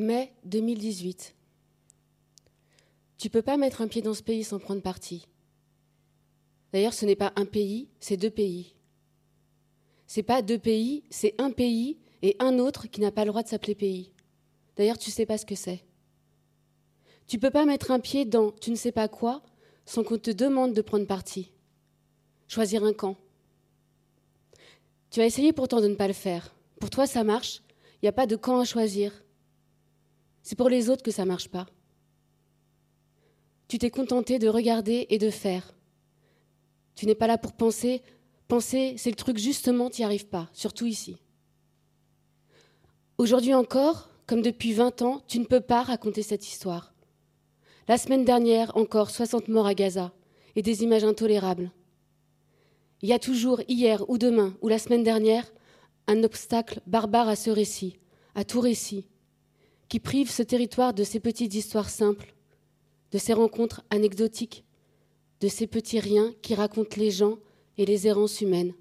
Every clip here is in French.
Mai 2018. Tu peux pas mettre un pied dans ce pays sans prendre parti. D'ailleurs, ce n'est pas un pays, c'est deux pays. C'est pas deux pays, c'est un pays et un autre qui n'a pas le droit de s'appeler pays. D'ailleurs, tu sais pas ce que c'est. Tu peux pas mettre un pied dans tu ne sais pas quoi sans qu'on te demande de prendre parti. Choisir un camp. Tu as essayé pourtant de ne pas le faire. Pour toi, ça marche. Il n'y a pas de camp à choisir. C'est pour les autres que ça ne marche pas. Tu t'es contenté de regarder et de faire. Tu n'es pas là pour penser. Penser, c'est le truc justement, tu n'y arrives pas, surtout ici. Aujourd'hui encore, comme depuis 20 ans, tu ne peux pas raconter cette histoire. La semaine dernière, encore 60 morts à Gaza et des images intolérables. Il y a toujours, hier ou demain ou la semaine dernière, un obstacle barbare à ce récit, à tout récit, qui prive ce territoire de ces petites histoires simples, de ces rencontres anecdotiques, de ces petits riens qui racontent les gens et les errances humaines.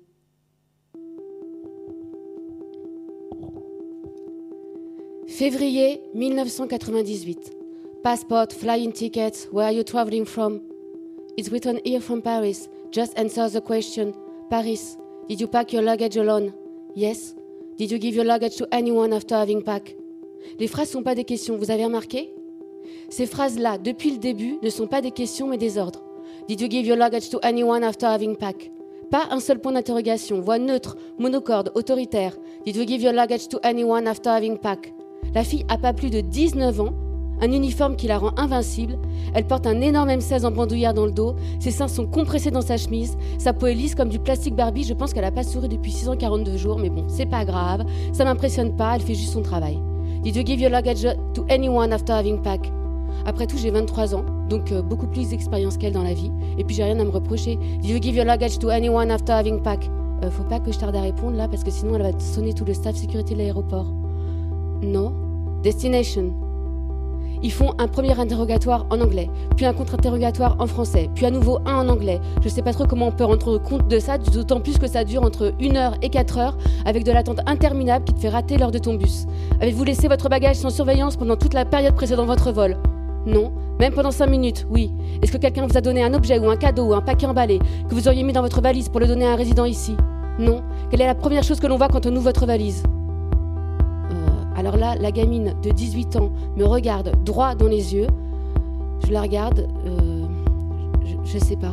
Février 1998. Passport, flying tickets, where are you traveling from? It's written here from Paris. Just answer the question. Paris, did you pack your luggage alone? Yes. Did you give your luggage to anyone after having packed? Les phrases ne sont pas des questions, vous avez remarqué? Ces phrases-là, depuis le début, ne sont pas des questions mais des ordres. Did you give your luggage to anyone after having packed? Pas un seul point d'interrogation, voix neutre, monocorde, autoritaire. Did you give your luggage to anyone after having packed? La fille a pas plus de 19 ans, un uniforme qui la rend invincible. Elle porte un énorme M16 en bandoulière dans le dos. Ses seins sont compressés dans sa chemise. Sa peau est lisse comme du plastique Barbie. Je pense qu'elle n'a pas souri depuis 642 jours, mais bon, c'est pas grave. Ça m'impressionne pas, elle fait juste son travail. Did you give your luggage to anyone after having packed? Après tout, j'ai 23 ans, donc euh, beaucoup plus d'expérience qu'elle dans la vie. Et puis j'ai rien à me reprocher. Did you give your luggage to anyone after having packed? Euh, faut pas que je tarde à répondre là, parce que sinon elle va sonner tout le staff sécurité de l'aéroport. Non. Destination. Ils font un premier interrogatoire en anglais, puis un contre-interrogatoire en français, puis à nouveau un en anglais. Je ne sais pas trop comment on peut rendre compte de ça, d'autant plus que ça dure entre 1 heure et 4 heures, avec de l'attente interminable qui te fait rater l'heure de ton bus. Avez-vous laissé votre bagage sans surveillance pendant toute la période précédant votre vol? Non. Même pendant 5 minutes, oui. Est-ce que quelqu'un vous a donné un objet ou un cadeau ou un paquet emballé que vous auriez mis dans votre valise pour le donner à un résident ici? Non. Quelle est la première chose que l'on voit quand on ouvre votre valise? Alors là, la gamine de 18 ans me regarde droit dans les yeux. Je la regarde, euh, je, ne sais pas.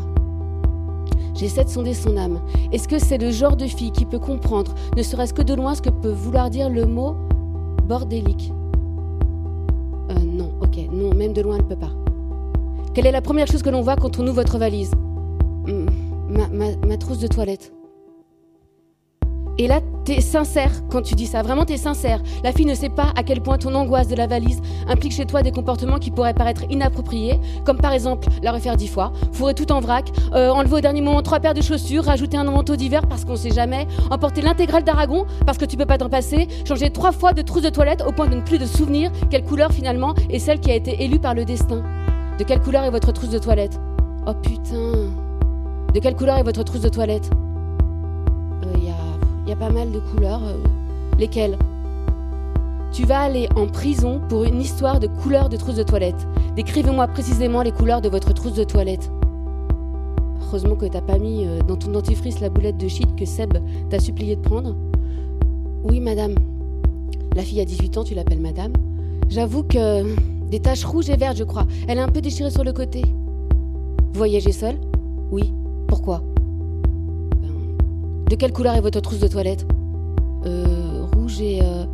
J'essaie de sonder son âme. Est-ce que c'est le genre de fille qui peut comprendre, ne serait-ce que de loin, ce que peut vouloir dire le mot bordélique? Euh, Non, ok, non, même de loin, elle ne peut pas. Quelle est la première chose que l'on voit quand on ouvre votre valise? Hmm, ma trousse de toilette. Et là, t'es sincère quand tu dis ça. Vraiment, t'es sincère. La fille ne sait pas à quel point ton angoisse de la valise implique chez toi des comportements qui pourraient paraître inappropriés, comme par exemple la refaire dix fois, fourrer tout en vrac, euh, enlever au dernier moment trois paires de chaussures, rajouter un manteau d'hiver parce qu'on sait jamais, emporter l'intégrale d'Aragon parce que tu peux pas t'en passer, changer trois fois de trousse de toilette au point de ne plus de souvenir quelle couleur finalement est celle qui a été élue par le destin. De quelle couleur est votre trousse de toilette? Oh putain. De quelle couleur est votre trousse de toilette? Il y a pas mal de couleurs. Euh, lesquelles Tu vas aller en prison pour une histoire de couleurs de trousse de toilette. Décrivez-moi précisément les couleurs de votre trousse de toilette. Heureusement que t'as pas mis euh, dans ton dentifrice la boulette de shit que Seb t'a supplié de prendre. Oui, madame. La fille a 18 ans, tu l'appelles madame. J'avoue que. Des taches rouges et vertes, je crois. Elle est un peu déchirée sur le côté. Vous voyagez seule? Oui. Pourquoi? De quelle couleur est votre trousse de toilette Euh. Rouge et. Euh...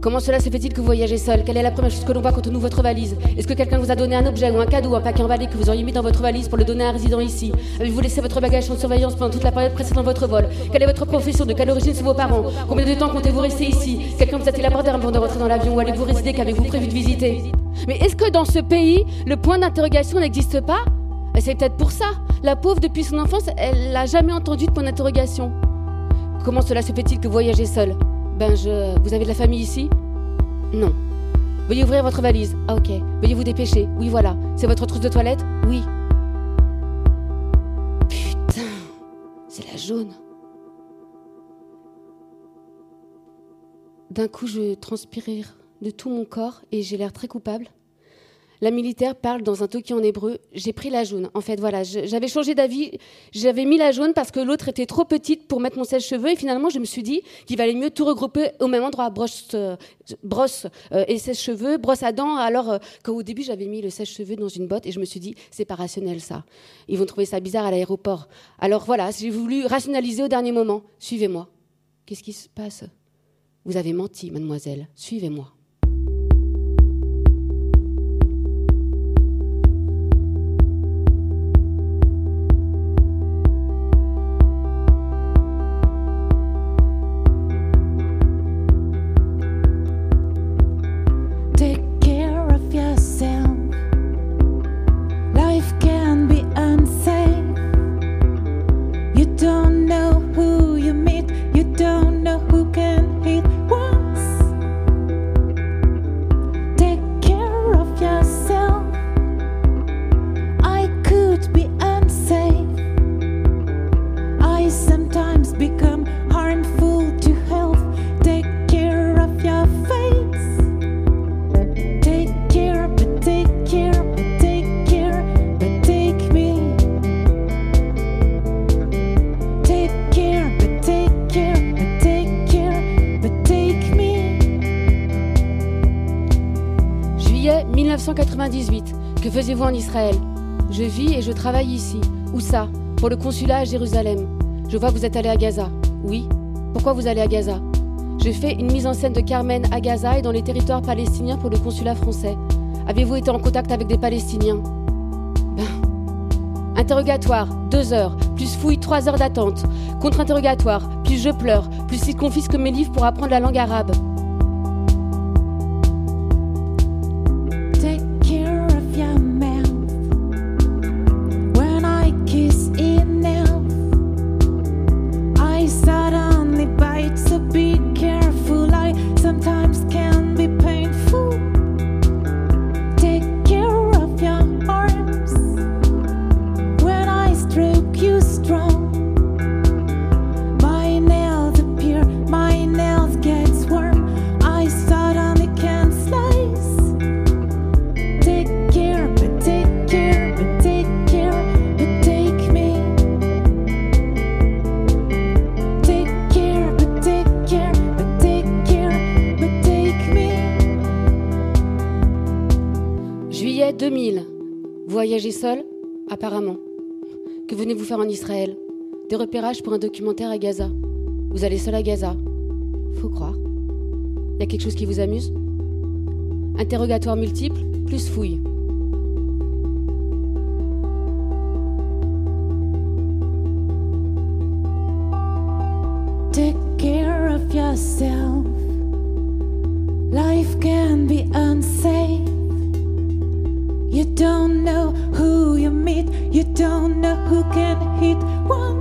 Comment cela se fait-il que vous voyagez seul? Quelle est la première chose que l'on voit quand on ouvre votre valise? Est-ce que quelqu'un vous a donné un objet ou un cadeau, un paquet emballé que vous auriez mis dans votre valise pour le donner à un résident ici? Avez-vous laissé votre bagage sans surveillance pendant toute la période précédant votre vol? Quelle est votre profession? De quelle origine sont vos parents? Combien de temps comptez-vous rester ici? Quelqu'un vous a-t-il abordé avant de rentrer dans l'avion Ou allez-vous résider? Qu'avez-vous prévu de visiter? Mais est-ce que dans ce pays, le point d'interrogation n'existe pas? C'est peut-être pour ça. La pauvre, depuis son enfance, elle n'a jamais entendu de point d'interrogation. Comment cela se fait-il que vous voyagez seul Ben je. Vous avez de la famille ici? Non. Veuillez ouvrir votre valise. Ah ok. Veuillez vous dépêcher. Oui voilà. C'est votre trousse de toilette? Oui. Putain. C'est la jaune. D'un coup, je transpirais de tout mon corps et j'ai l'air très coupable. La militaire parle dans un toki en hébreu. J'ai pris la jaune. En fait, voilà, j'avais changé d'avis. J'avais mis la jaune parce que l'autre était trop petite pour mettre mon sèche-cheveux. Et finalement, je me suis dit qu'il valait mieux tout regrouper au même endroit. Brosse, euh, brosse euh, et sèche-cheveux, brosse à dents. Alors euh, qu'au début, j'avais mis le sèche-cheveux dans une botte et je me suis dit, c'est pas rationnel ça. Ils vont trouver ça bizarre à l'aéroport. Alors voilà, j'ai voulu rationaliser au dernier moment. Suivez-moi. Qu'est-ce qui se passe? Vous avez menti, mademoiselle. Suivez-moi. Je vis et je travaille ici. Où ça? Pour le consulat à Jérusalem. Je vois que vous êtes allé à Gaza. Oui. Pourquoi vous allez à Gaza? Je fais une mise en scène de Carmen à Gaza et dans les territoires palestiniens pour le consulat français. Avez-vous été en contact avec des Palestiniens? Ben. Interrogatoire, deux heures, plus fouille, trois heures d'attente. Contre-interrogatoire, plus je pleure, plus il confisque mes livres pour apprendre la langue arabe. Voyagez seul Apparemment. Que venez-vous faire en Israël? Des repérages pour un documentaire à Gaza. Vous allez seul à Gaza Faut croire. Y a quelque chose qui vous amuse? Interrogatoire multiple, plus fouille. Take care of yourself. Life can be unsafe. You don't know who you meet, you don't know who can hit once.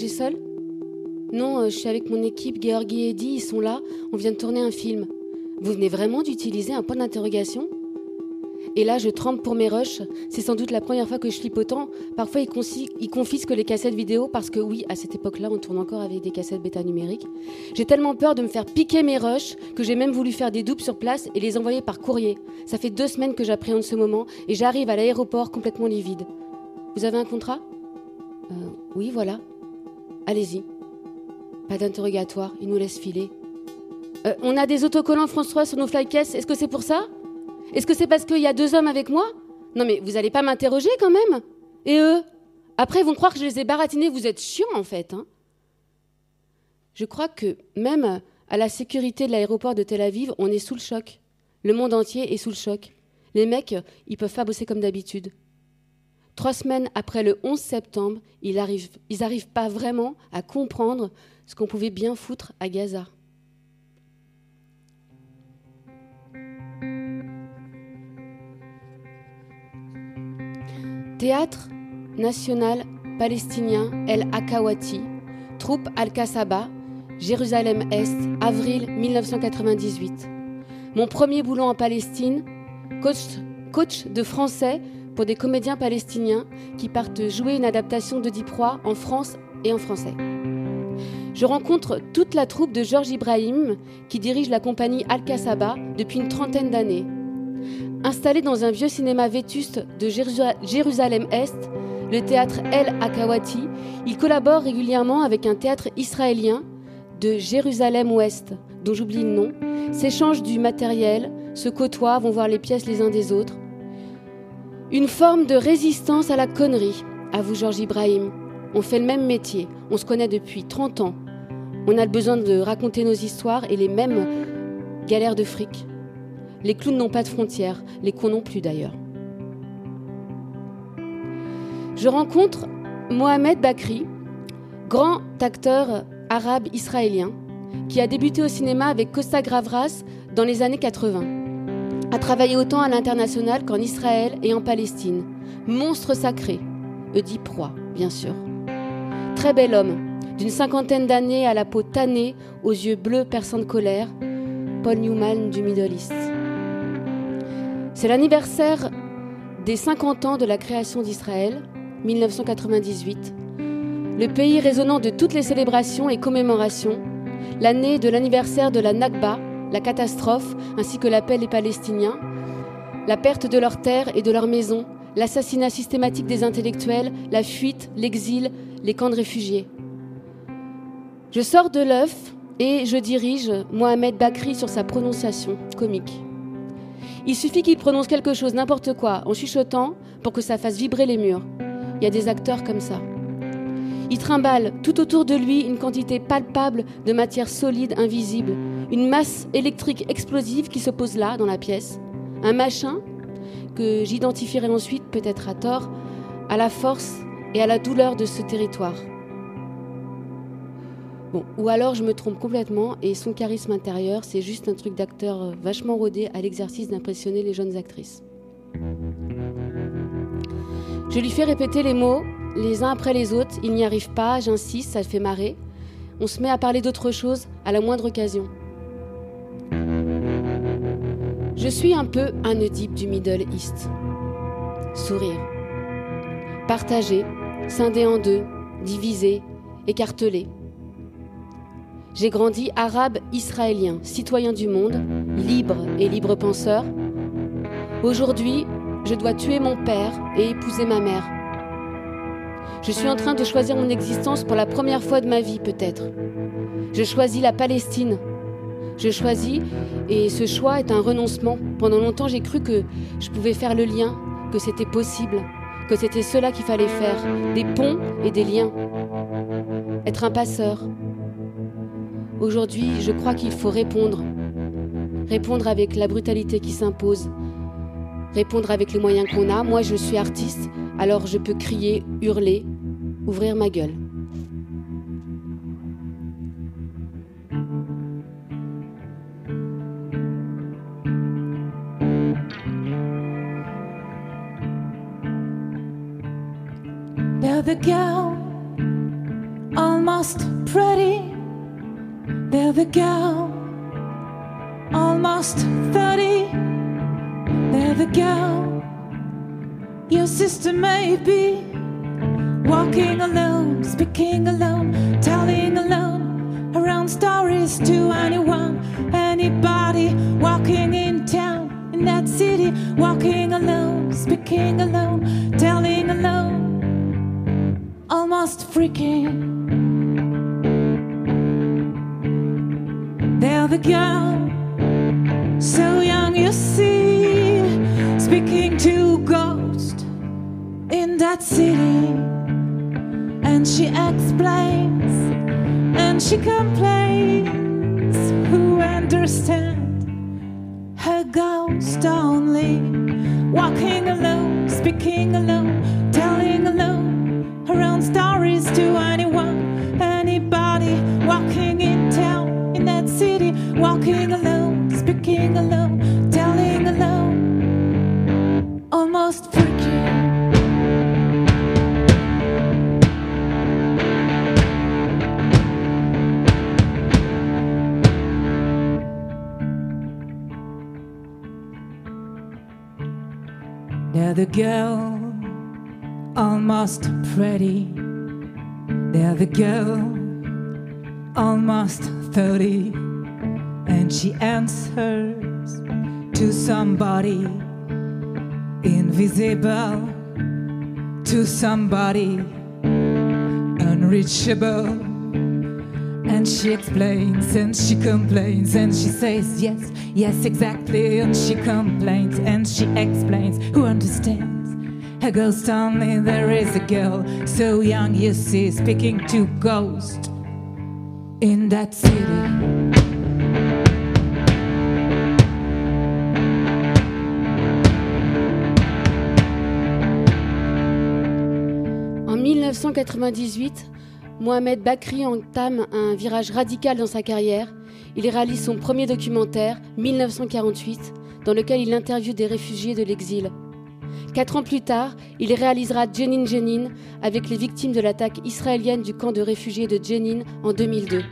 Voyagez seul Non, euh, je suis avec mon équipe, Georgi et Eddie, ils sont là, on vient de tourner un film. Vous venez vraiment d'utiliser un point d'interrogation? Et là, je tremble pour mes rushs. C'est sans doute la première fois que je flippe autant. Parfois, ils, confisquent les cassettes vidéo parce que, oui, à cette époque-là, on tourne encore avec des cassettes bêta numériques. J'ai tellement peur de me faire piquer mes rushs que j'ai même voulu faire des doubles sur place et les envoyer par courrier. Ça fait deux semaines que j'appréhende ce moment et j'arrive à l'aéroport complètement livide. Vous avez un contrat? Euh, Oui, voilà. Allez-y. Pas d'interrogatoire, il nous laisse filer. Euh, on a des autocollants France 3 sur nos flycases, est-ce que c'est pour ça? Est-ce que c'est parce qu'il y a deux hommes avec moi? Non mais vous allez pas m'interroger quand même? Et eux? Après ils vont croire que je les ai baratinés, vous êtes chiants en fait. Hein Je crois que même à la sécurité de l'aéroport de Tel Aviv, on est sous le choc. Le monde entier est sous le choc. Les mecs, ils peuvent pas bosser comme d'habitude. Trois semaines après le 11 septembre, ils n'arrivent pas vraiment à comprendre ce qu'on pouvait bien foutre à Gaza. Théâtre national palestinien El Akawati, troupe Al-Kasaba, Jérusalem-Est, avril 1998. Mon premier boulot en Palestine, coach de français pour des comédiens palestiniens qui partent jouer une adaptation de Proie en France et en français. Je rencontre toute la troupe de Georges Ibrahim qui dirige la compagnie Al-Kasaba depuis une trentaine d'années. Installé dans un vieux cinéma vétuste de Jérusalem-Est, le théâtre El Akawati, il collabore régulièrement avec un théâtre israélien de Jérusalem-Ouest, dont j'oublie le nom, s'échangent du matériel, se côtoient, vont voir les pièces les uns des autres. Une forme de résistance à la connerie, avoue Georges Ibrahim. On fait le même métier, on se connaît depuis 30 ans. On a le besoin de raconter nos histoires et les mêmes galères de fric. Les clowns n'ont pas de frontières, les cons non plus d'ailleurs. Je rencontre Mohamed Bakri, grand acteur arabe israélien, qui a débuté au cinéma avec Costa Gravras dans les années 80. A travaillé autant à l'international qu'en Israël et en Palestine. Monstre sacré, Oedipe Proie, bien sûr. Très bel homme, d'une cinquantaine d'années à la peau tannée, aux yeux bleus perçants de colère, Paul Newman du Middle East. C'est l'anniversaire des 50 ans de la création d'Israël, 1998, le pays résonnant de toutes les célébrations et commémorations, l'année de l'anniversaire de la Nakba, la catastrophe, ainsi que l'appel des Palestiniens, la perte de leurs terres et de leurs maisons, l'assassinat systématique des intellectuels, la fuite, l'exil, les camps de réfugiés. Je sors de l'œuf et je dirige Mohamed Bakri sur sa prononciation comique. Il suffit qu'il prononce quelque chose, n'importe quoi, en chuchotant pour que ça fasse vibrer les murs. Il y a des acteurs comme ça. Il trimballe tout autour de lui une quantité palpable de matière solide, invisible, une masse électrique explosive qui se pose là, dans la pièce. Un machin que j'identifierai ensuite, peut-être à tort, à la force et à la douleur de ce territoire. Bon, ou alors je me trompe complètement et son charisme intérieur, c'est juste un truc d'acteur euh, vachement rodé à l'exercice d'impressionner les jeunes actrices. Je lui fais répéter les mots les uns après les autres, il n'y arrive pas, j'insiste, ça fait marrer. On se met à parler d'autre chose à la moindre occasion. Je suis un peu un Oedipe du Middle East. Sourire. Partagé, scindé en deux, divisé, écartelé. J'ai grandi arabe israélien, citoyen du monde, libre et libre penseur. Aujourd'hui, je dois tuer mon père et épouser ma mère. Je suis en train de choisir mon existence pour la première fois de ma vie peut-être. Je choisis la Palestine. Je choisis et ce choix est un renoncement. Pendant longtemps j'ai cru que je pouvais faire le lien, que c'était possible, que c'était cela qu'il fallait faire, des ponts et des liens. Être un passeur, Aujourd'hui, je crois qu'il faut répondre. Répondre avec la brutalité qui s'impose. Répondre avec les moyens qu'on a. Moi, je suis artiste, alors je peux crier, hurler, ouvrir ma gueule. the girl, almost pretty. There the girl, almost 30. There the girl, your sister may be. Walking alone, speaking alone, telling alone around stories to anyone, anybody walking in town, in that city, walking alone, speaking alone, telling alone, almost freaking. There the girl, so young you see, speaking to ghost in that city. And she explains, and she complains. Who understand her ghost only? Walking alone, speaking alone, telling alone her own stories to anyone, anybody. Walking in town, in that city, walking alone, speaking alone, telling alone. Almost They're the girl, almost pretty. They're the girl, almost 30. And she answers to somebody invisible, to somebody unreachable. And she explains and she complains and she says, Yes, yes, exactly. And she complains and she explains. Who understands? A ghost only. There is a girl so young, you see, speaking to ghost in that city. En 1998, Mohamed Bakri entame un virage radical dans sa carrière. Il réalise son premier documentaire, 1948, dans lequel il interviewe des réfugiés de l'exil. Quatre ans plus tard, il réalisera Jenin Jenin avec les victimes de l'attaque israélienne du camp de réfugiés de Jenin en 2002.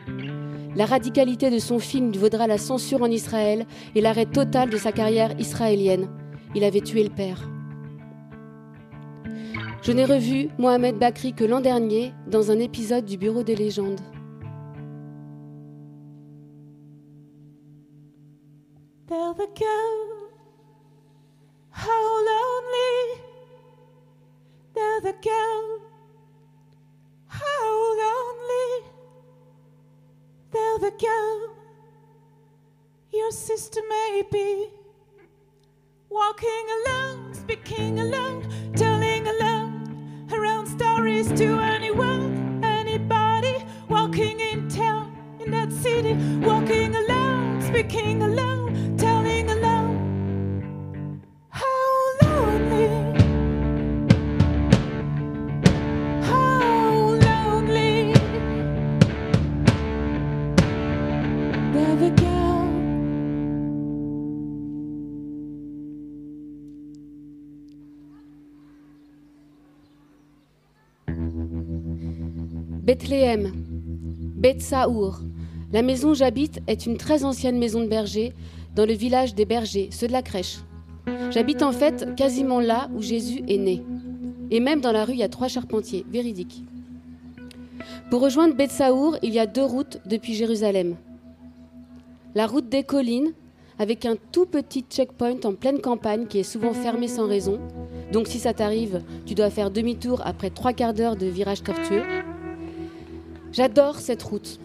La radicalité de son film vaudra la censure en Israël et l'arrêt total de sa carrière israélienne. Il avait tué le père. Je n'ai revu Mohamed Bakri que l'an dernier dans un épisode du Bureau des légendes. Bethléem, Beth Saour. La maison où j'habite est une très ancienne maison de berger dans le village des bergers, ceux de la crèche. J'habite en fait quasiment là où Jésus est né. Et même dans la rue, il y a trois charpentiers, véridique. Pour rejoindre Beth Saour, il y a deux routes depuis Jérusalem. La route des collines, avec un tout petit checkpoint en pleine campagne qui est souvent fermé sans raison. Donc si ça t'arrive, tu dois faire demi-tour après trois quarts d'heure de virage tortueux. J'adore cette route.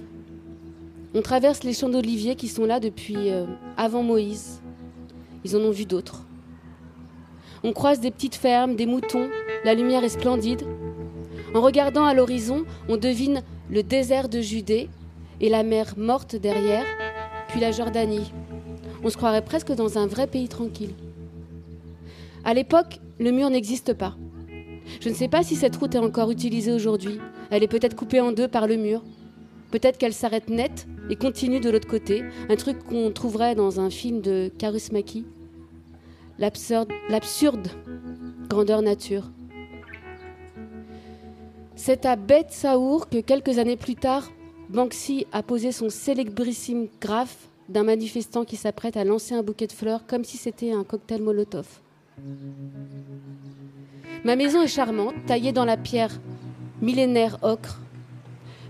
On traverse les champs d'oliviers qui sont là depuis euh, avant Moïse. Ils en ont vu d'autres. On croise des petites fermes, des moutons, la lumière est splendide. En regardant à l'horizon, on devine le désert de Judée et la mer morte derrière, puis la Jordanie. On se croirait presque dans un vrai pays tranquille. À l'époque, le mur n'existe pas. Je ne sais pas si cette route est encore utilisée aujourd'hui. Elle est peut-être coupée en deux par le mur. Peut-être qu'elle s'arrête net et continue de l'autre côté, un truc qu'on trouverait dans un film de Karusmaki. L'absurde, l'absurde grandeur nature. C'est à Beth Saour que quelques années plus tard, Banksy a posé son célébrissime graphe d'un manifestant qui s'apprête à lancer un bouquet de fleurs comme si c'était un cocktail Molotov. Ma maison est charmante, taillée dans la pierre millénaire ocre.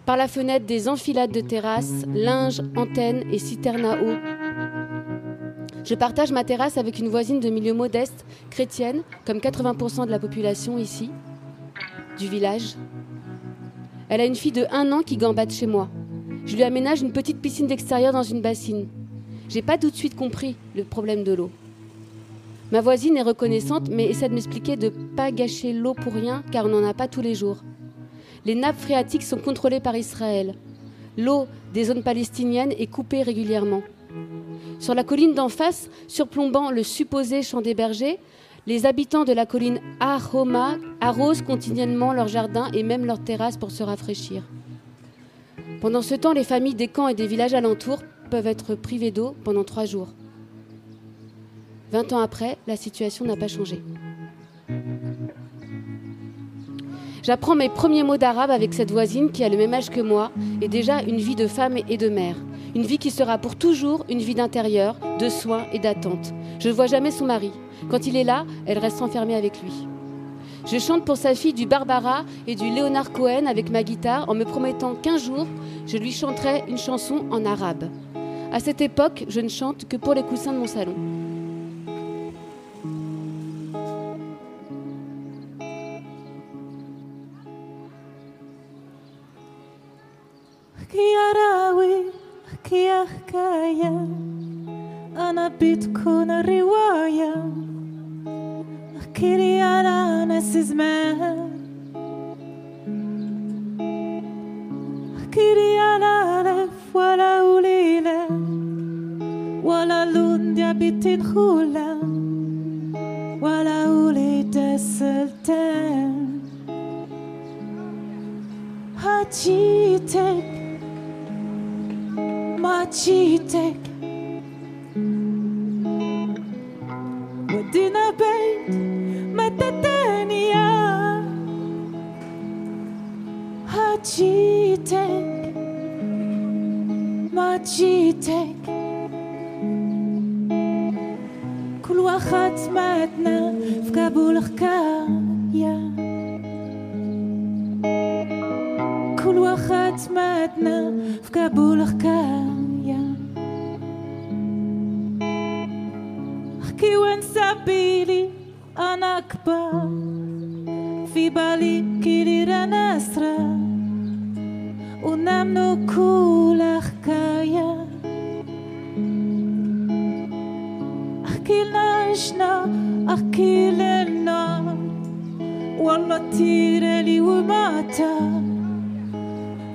Par la fenêtre, des enfilades de terrasses, linge, antennes et citernes à eau. Je partage ma terrasse avec une voisine de milieu modeste, chrétienne, comme 80% de la population ici, du village. Elle a une fille de 1 an qui gambade chez moi. Je lui aménage une petite piscine d'extérieur dans une bassine. J'ai pas tout de suite compris le problème de l'eau. Ma voisine est reconnaissante, mais essaie de m'expliquer de ne pas gâcher l'eau pour rien, car on n'en a pas tous les jours. Les nappes phréatiques sont contrôlées par Israël. L'eau des zones palestiniennes est coupée régulièrement. Sur la colline d'en face, surplombant le supposé champ des bergers, les habitants de la colline Ahoma arrosent continuellement leurs jardins et même leurs terrasses pour se rafraîchir. Pendant ce temps, les familles des camps et des villages alentours peuvent être privées d'eau pendant trois jours. Vingt ans après, la situation n'a pas changé. J'apprends mes premiers mots d'arabe avec cette voisine qui a le même âge que moi et déjà une vie de femme et de mère. Une vie qui sera pour toujours une vie d'intérieur, de soins et d'attente. Je ne vois jamais son mari. Quand il est là, elle reste enfermée avec lui. Je chante pour sa fille du Barbara et du Léonard Cohen avec ma guitare en me promettant qu'un jour, je lui chanterai une chanson en arabe. À cette époque, je ne chante que pour les coussins de mon salon. معايا أنا بتكون الرواية. احكي لي على ناس زمان. احكي لي على ألف ولا قليلة ولا لون دي بيتين خولة ولا وليد السلطان. هاتيتك ما جيتك ودينا بيت جيتك ما جيتك كل وقت ماتنا في كابول حكاية كل وقت ماتنا في كابول حكاية. احكي وانسى بيلي أنا أكبر. في بالي كيلي رانا اسرار ونمنو كل حكاية. احكي لنا شنا احكي لنا. والله تيرالي وماتا.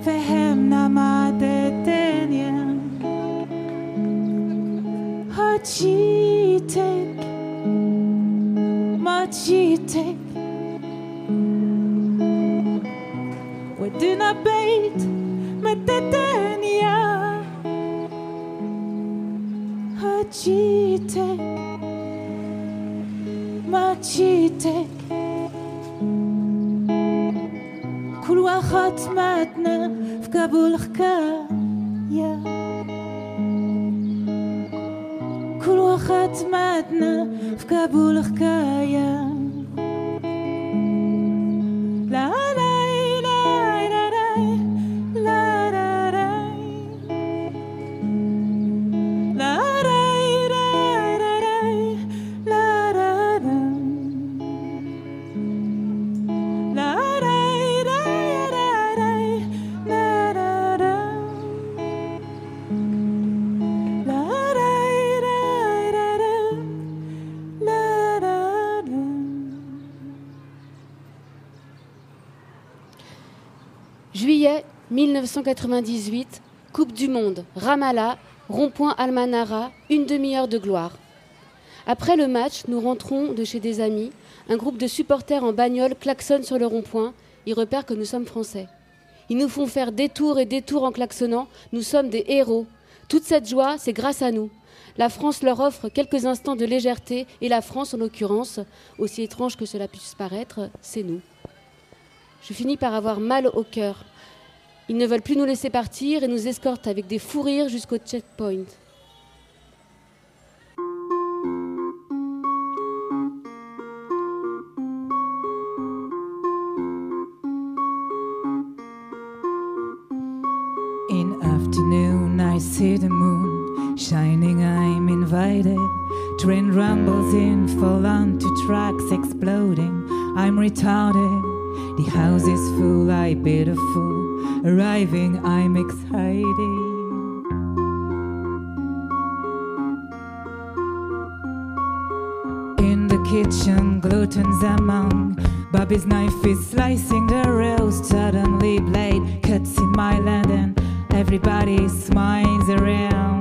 fehem namadetenien Hachitek Machitek We do not bait metetenia Hachitek Machitek خاتماتنا في كابول حكاية كل في كابول حكايه 1998, Coupe du Monde, Ramallah, rond-point Almanara, une demi-heure de gloire. Après le match, nous rentrons de chez des amis. Un groupe de supporters en bagnole klaxonne sur le rond-point. Ils repèrent que nous sommes français. Ils nous font faire des tours et des tours en klaxonnant. Nous sommes des héros. Toute cette joie, c'est grâce à nous. La France leur offre quelques instants de légèreté et la France, en l'occurrence, aussi étrange que cela puisse paraître, c'est nous. Je finis par avoir mal au cœur. Ils ne veulent plus nous laisser partir et nous escortent avec des fous rires jusqu'au checkpoint. In afternoon, I see the moon shining. I'm invited. Train rumbles in, fall onto tracks exploding. I'm retarded. The house is full, I bid a fool. Arriving, I'm excited. In the kitchen, gluten's among. Bobby's knife is slicing the roast. Suddenly, blade cuts in my land, and everybody smiles around.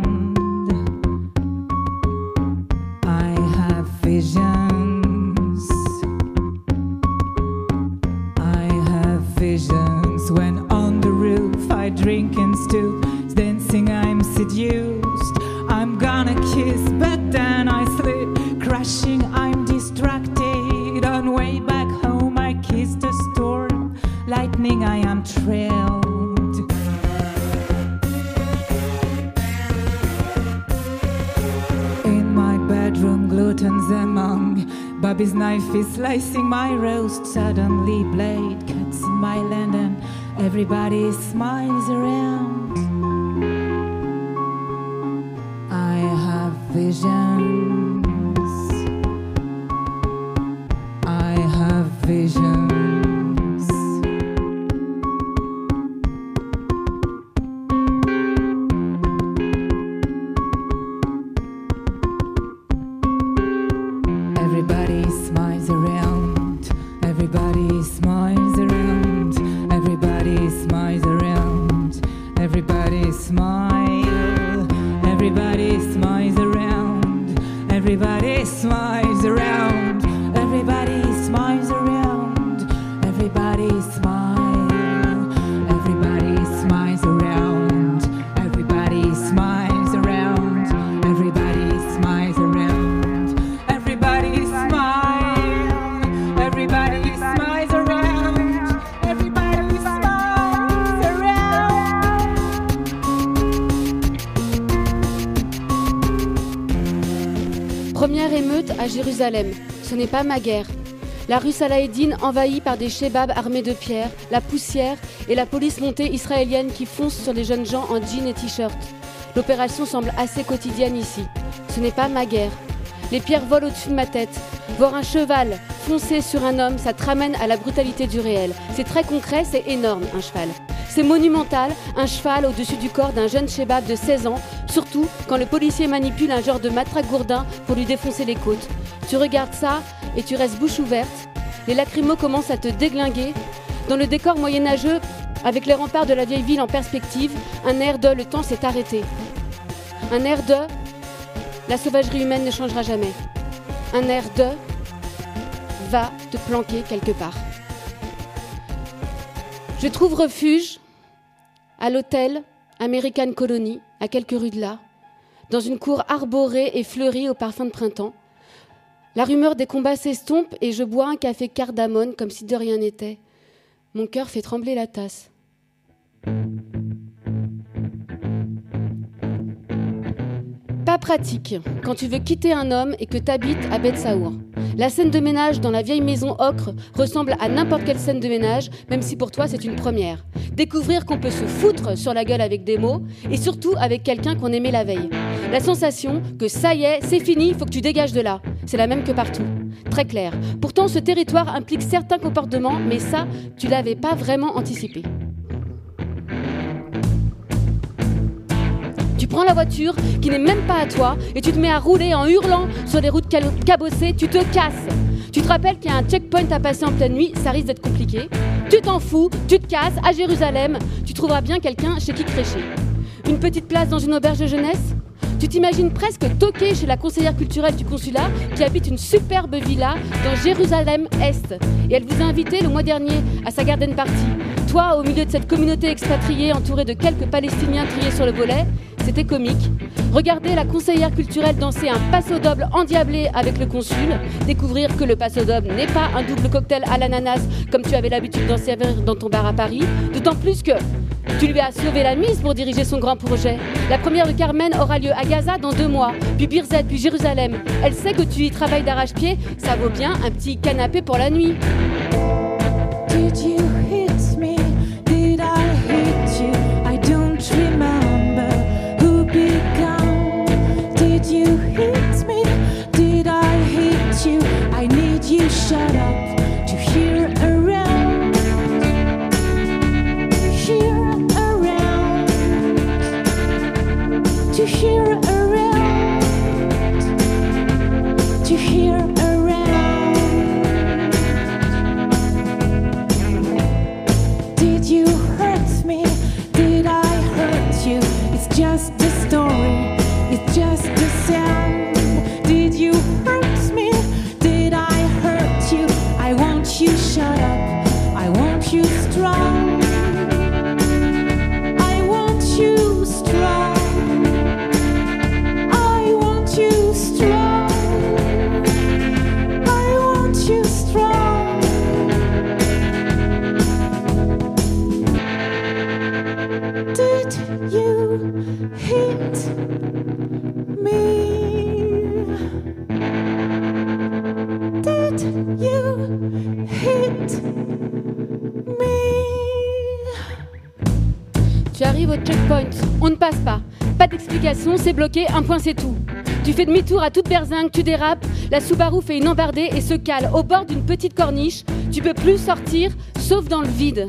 Everybody smile. Everybody smiles around. Everybody smiles around. Ce n'est pas ma guerre. La rue Salahédine envahie par des shebabs armés de pierres, la poussière et la police montée israélienne qui fonce sur les jeunes gens en jean et t-shirt. L'opération semble assez quotidienne ici. Ce n'est pas ma guerre. Les pierres volent au-dessus de ma tête. Voir un cheval foncer sur un homme, ça te ramène à la brutalité du réel. C'est très concret, c'est énorme, un cheval. C'est monumental, un cheval au-dessus du corps d'un jeune shebab de 16 ans, surtout quand le policier manipule un genre de matraque gourdin pour lui défoncer les côtes. Tu regardes ça et tu restes bouche ouverte. Les lacrymos commencent à te déglinguer. Dans le décor moyenâgeux, avec les remparts de la vieille ville en perspective, un air de le temps s'est arrêté. Un air de la sauvagerie humaine ne changera jamais. Un air de va te planquer quelque part. Je trouve refuge à l'hôtel American Colony, à quelques rues de là, dans une cour arborée et fleurie au parfum de printemps. La rumeur des combats s'estompe et je bois un café cardamone comme si de rien n'était. Mon cœur fait trembler la tasse. Pratique quand tu veux quitter un homme et que t'habites à Bet Saour. La scène de ménage dans la vieille maison ocre ressemble à n'importe quelle scène de ménage, même si pour toi c'est une première. Découvrir qu'on peut se foutre sur la gueule avec des mots et surtout avec quelqu'un qu'on aimait la veille. La sensation que ça y est, c'est fini, faut que tu dégages de là. C'est la même que partout. Très clair. Pourtant, ce territoire implique certains comportements, mais ça, tu l'avais pas vraiment anticipé. Prends la voiture qui n'est même pas à toi et tu te mets à rouler en hurlant sur les routes cabossées, tu te casses. Tu te rappelles qu'il y a un checkpoint à passer en pleine nuit, ça risque d'être compliqué. Tu t'en fous, tu te casses, à Jérusalem, tu trouveras bien quelqu'un chez qui crécher. Une petite place dans une auberge de jeunesse? Tu t'imagines presque toquer chez la conseillère culturelle du consulat qui habite une superbe villa dans Jérusalem-Est. Et elle vous a invité le mois dernier à sa garden party. Au milieu de cette communauté expatriée entourée de quelques Palestiniens triés sur le volet, c'était comique. Regardez la conseillère culturelle danser un passo double endiablé avec le consul, découvrir que le passo double n'est pas un double cocktail à l'ananas comme tu avais l'habitude d'en servir dans ton bar à Paris, d'autant plus que tu lui as sauvé la mise pour diriger son grand projet. La première de Carmen aura lieu à Gaza dans deux mois, puis Birzet, puis Jérusalem. Elle sait que tu y travailles d'arrache-pied, ça vaut bien un petit canapé pour la nuit. Shut up c'est bloqué, un point c'est tout. Tu fais demi-tour à toute berzingue, tu dérapes, la Subaru fait une embardée et se cale au bord d'une petite corniche. Tu peux plus sortir, sauf dans le vide.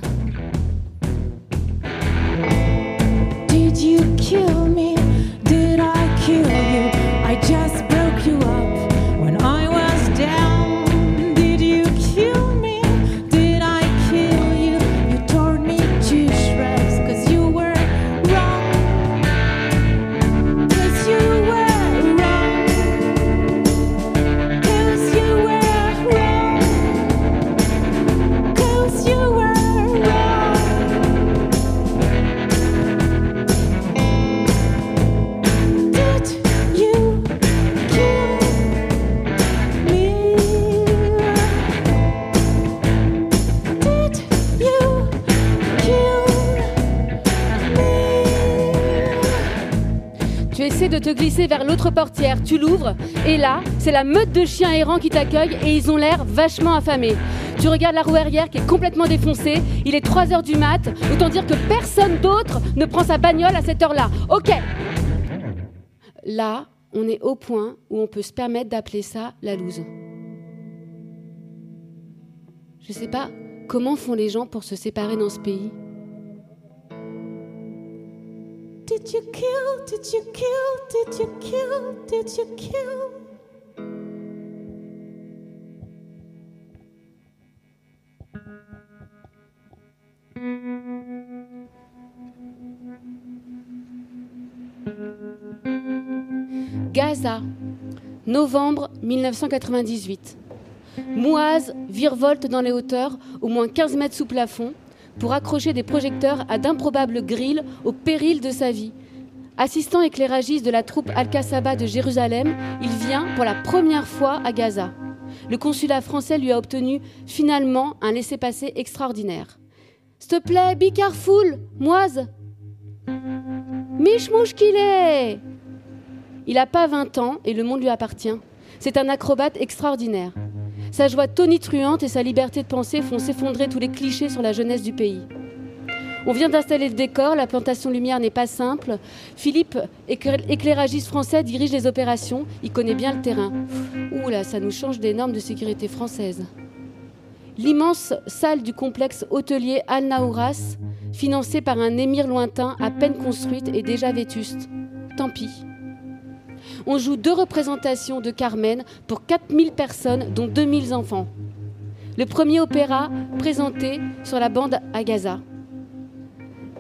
De te glisser vers l'autre portière, tu l'ouvres, et là, c'est la meute de chiens errants qui t'accueillent et ils ont l'air vachement affamés. Tu regardes la roue arrière qui est complètement défoncée, il est 3 heures du mat, autant dire que personne d'autre ne prend sa bagnole à cette heure-là. Ok Là, on est au point où on peut se permettre d'appeler ça la loose. Je sais pas comment font les gens pour se séparer dans ce pays. Did you kill? Did you kill? Did you kill? Did you kill? Gaza, novembre 1998. Mouaz virevolte dans les hauteurs, au moins 15 mètres sous plafond, pour accrocher des projecteurs à d'improbables grilles au péril de sa vie. Assistant éclairagiste de la troupe Al-Qassaba de Jérusalem, il vient pour la première fois à Gaza. Le consulat français lui a obtenu finalement un laissez-passer extraordinaire. S'il te plaît, be careful, Moise Miche-mouche qu'il est Il n'a pas 20 ans et le monde lui appartient. C'est un acrobate extraordinaire. Sa joie tonitruante et sa liberté de penser font s'effondrer tous les clichés sur la jeunesse du pays. On vient d'installer le décor, la plantation lumière n'est pas simple. Philippe, éclair- éclairagiste français, dirige les opérations, il connaît bien le terrain. Ouh là, ça nous change des normes de sécurité françaises. L'immense salle du complexe hôtelier Al-Naouras, financée par un émir lointain à peine construite et déjà vétuste. Tant pis. On joue deux représentations de Carmen pour 4000 personnes, dont 2000 enfants. Le premier opéra présenté sur la bande à Gaza.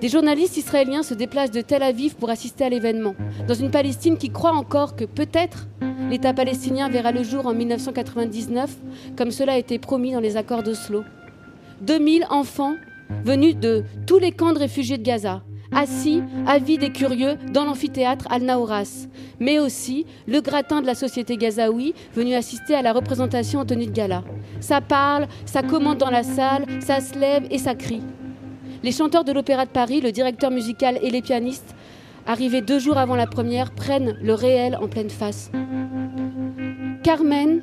Des journalistes israéliens se déplacent de Tel Aviv pour assister à l'événement, dans une Palestine qui croit encore que peut-être l'État palestinien verra le jour en 1999, comme cela a été promis dans les accords d'Oslo. 2000 enfants venus de tous les camps de réfugiés de Gaza, assis, avides et curieux, dans l'amphithéâtre Al-Naouras, mais aussi le gratin de la société gazaoui venu assister à la représentation en tenue de gala. Ça parle, ça commente dans la salle, ça se lève et ça crie. Les chanteurs de l'Opéra de Paris, le directeur musical et les pianistes, arrivés deux jours avant la première, prennent le réel en pleine face. Carmen,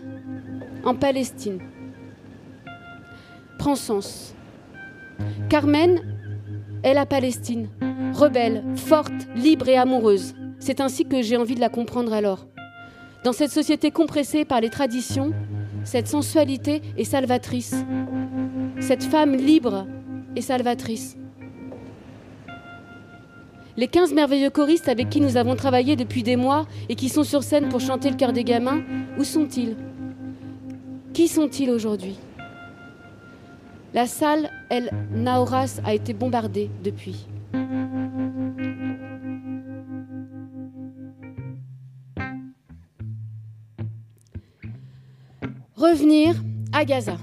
en Palestine, prend sens. Carmen est la Palestine, rebelle, forte, libre et amoureuse. C'est ainsi que j'ai envie de la comprendre alors. Dans cette société compressée par les traditions, cette sensualité est salvatrice. Cette femme libre est salvatrice. Les 15 merveilleux choristes avec qui nous avons travaillé depuis des mois et qui sont sur scène pour chanter le cœur des gamins, où sont-ils? Qui sont-ils aujourd'hui? La salle El Naoras a été bombardée depuis. Revenir à Gaza.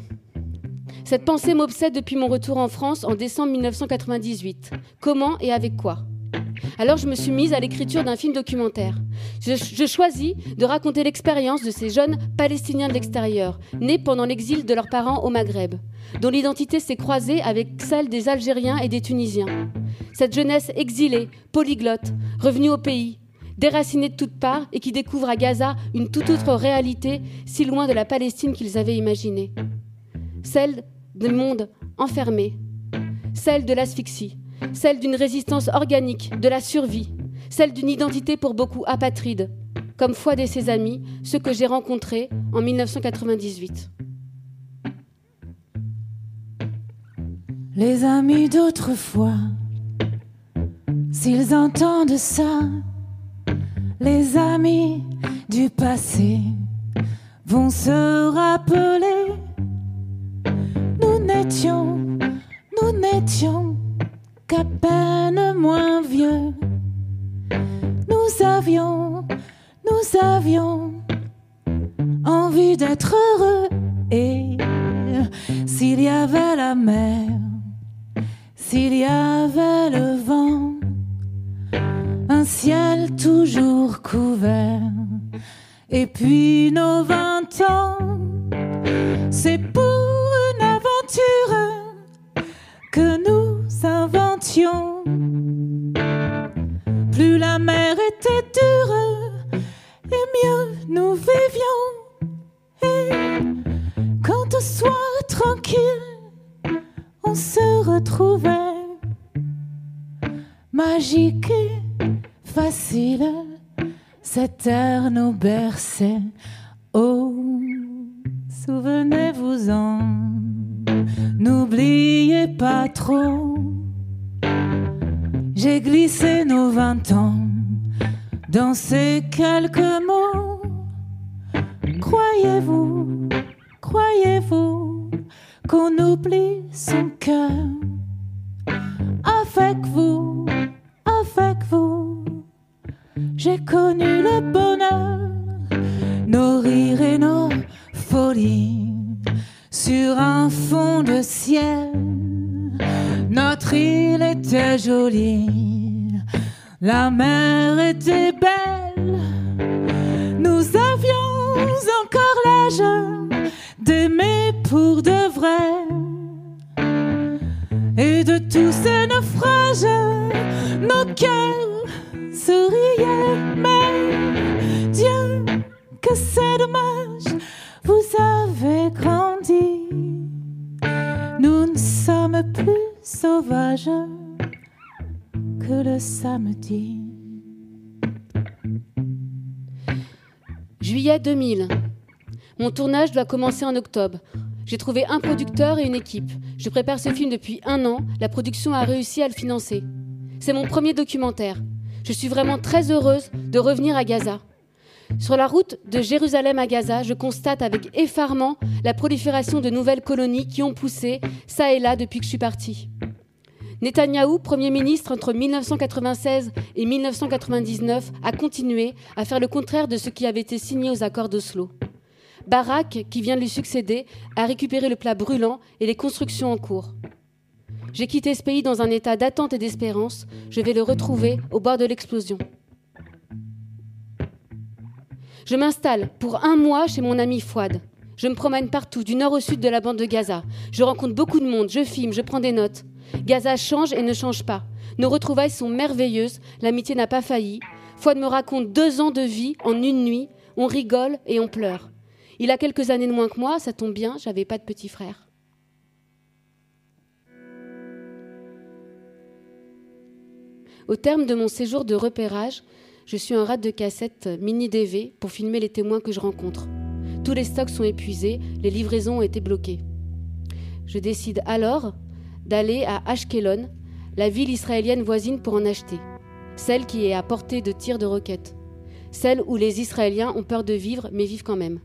Cette pensée m'obsède depuis mon retour en France en décembre 1998. Comment et avec quoi? Alors je me suis mise à l'écriture d'un film documentaire. Je, choisis de raconter l'expérience de ces jeunes Palestiniens de l'extérieur, nés pendant l'exil de leurs parents au Maghreb, dont l'identité s'est croisée avec celle des Algériens et des Tunisiens. Cette jeunesse exilée, polyglotte, revenue au pays, déracinée de toutes parts et qui découvre à Gaza une toute autre réalité si loin de la Palestine qu'ils avaient imaginée. Celle du monde enfermé, celle de l'asphyxie, celle d'une résistance organique, de la survie, celle d'une identité pour beaucoup apatride, comme Fouad et ses amis, ceux que j'ai rencontrés en 1998. Les amis d'autrefois, s'ils entendent ça, les amis du passé vont se rappeler. Nous n'étions, nous n'étions qu'à peine moins vieux. Nous avions, nous avions envie d'être heureux. Et s'il y avait la mer, s'il y avait le vent, un ciel toujours couvert, et puis nos vingt ans, c'est pour une aventure que nous Plus la mer était dure, et mieux nous vivions. Et quand au soir tranquille, on se retrouvait, magique et facile, cette terre nous berçait. Oh, souvenez-vous-en. N'oubliez pas trop, j'ai glissé nos vingt ans dans ces quelques mots. Croyez-vous, croyez-vous qu'on oublie son cœur? Avec vous, avec vous. J'ai connu le bonheur, la mer était 2000. Mon tournage doit commencer en octobre. J'ai trouvé un producteur et une équipe. Je prépare ce film depuis un an. La production a réussi à le financer. C'est mon premier documentaire. Je suis vraiment très heureuse de revenir à Gaza. Sur la route de Jérusalem à Gaza, je constate avec effarement la prolifération de nouvelles colonies qui ont poussé ça et là depuis que je suis partie. Netanyahou, Premier ministre entre 1996 et 1999, a continué à faire le contraire de ce qui avait été signé aux accords d'Oslo. Barak, qui vient de lui succéder, a récupéré le plat brûlant et les constructions en cours. J'ai quitté ce pays dans un état d'attente et d'espérance. Je vais le retrouver au bord de l'explosion. Je m'installe pour un mois chez mon ami Fouad. Je me promène partout, du nord au sud de la bande de Gaza. Je rencontre beaucoup de monde, je filme, je prends des notes. Gaza change et ne change pas. Nos retrouvailles sont merveilleuses, l'amitié n'a pas failli. Fouad me raconte deux ans de vie en une nuit. On rigole et on pleure. Il a quelques années de moins que moi, ça tombe bien, j'avais pas de petit frère. Au terme de mon séjour de repérage, je suis un rat de cassette mini DV pour filmer les témoins que je rencontre. Tous les stocks sont épuisés, les livraisons ont été bloquées. Je décide alors d'aller à Ashkelon, la ville israélienne voisine, pour en acheter. Celle qui est à portée de tir de roquettes. Celle où les Israéliens ont peur de vivre, mais vivent quand même.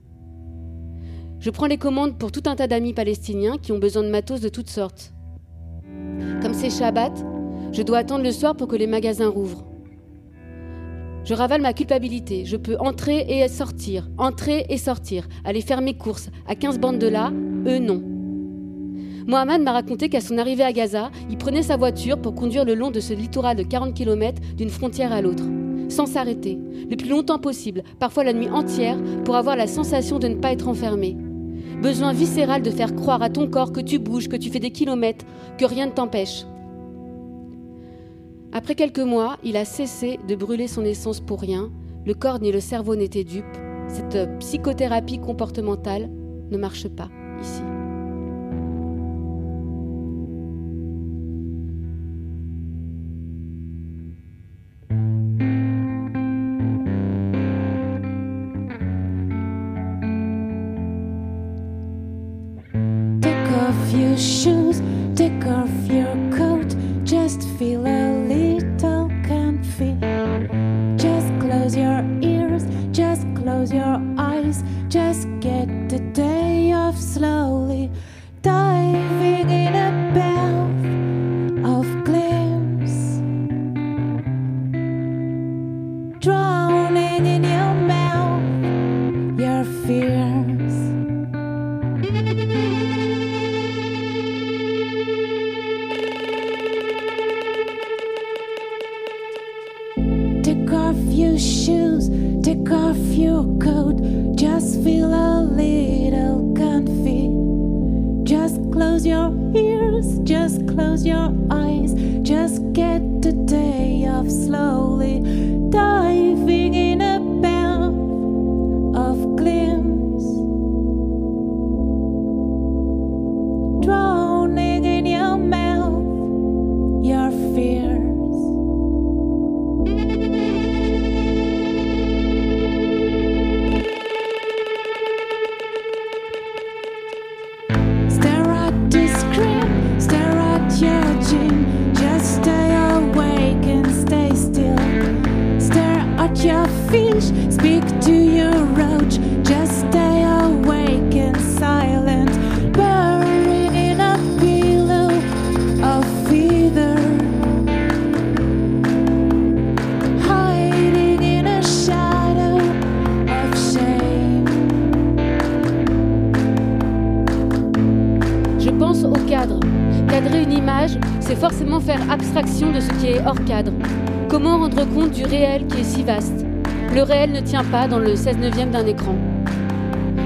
Je prends les commandes pour tout un tas d'amis palestiniens qui ont besoin de matos de toutes sortes. Comme c'est Shabbat, je dois attendre le soir pour que les magasins rouvrent. Je ravale ma culpabilité. Je peux entrer et sortir, entrer et sortir, aller faire mes courses à 15 bandes de là, eux non. Mohamed m'a raconté qu'à son arrivée à Gaza, il prenait sa voiture pour conduire le long de ce littoral de 40 km d'une frontière à l'autre, sans s'arrêter, le plus longtemps possible, parfois la nuit entière, pour avoir la sensation de ne pas être enfermé. Besoin viscéral de faire croire à ton corps que tu bouges, que tu fais des kilomètres, que rien ne t'empêche. Après quelques mois, il a cessé de brûler son essence pour rien. Le corps ni le cerveau n'étaient dupes. Cette psychothérapie comportementale ne marche pas ici. Tient pas dans le 16 neuvième d'un écran.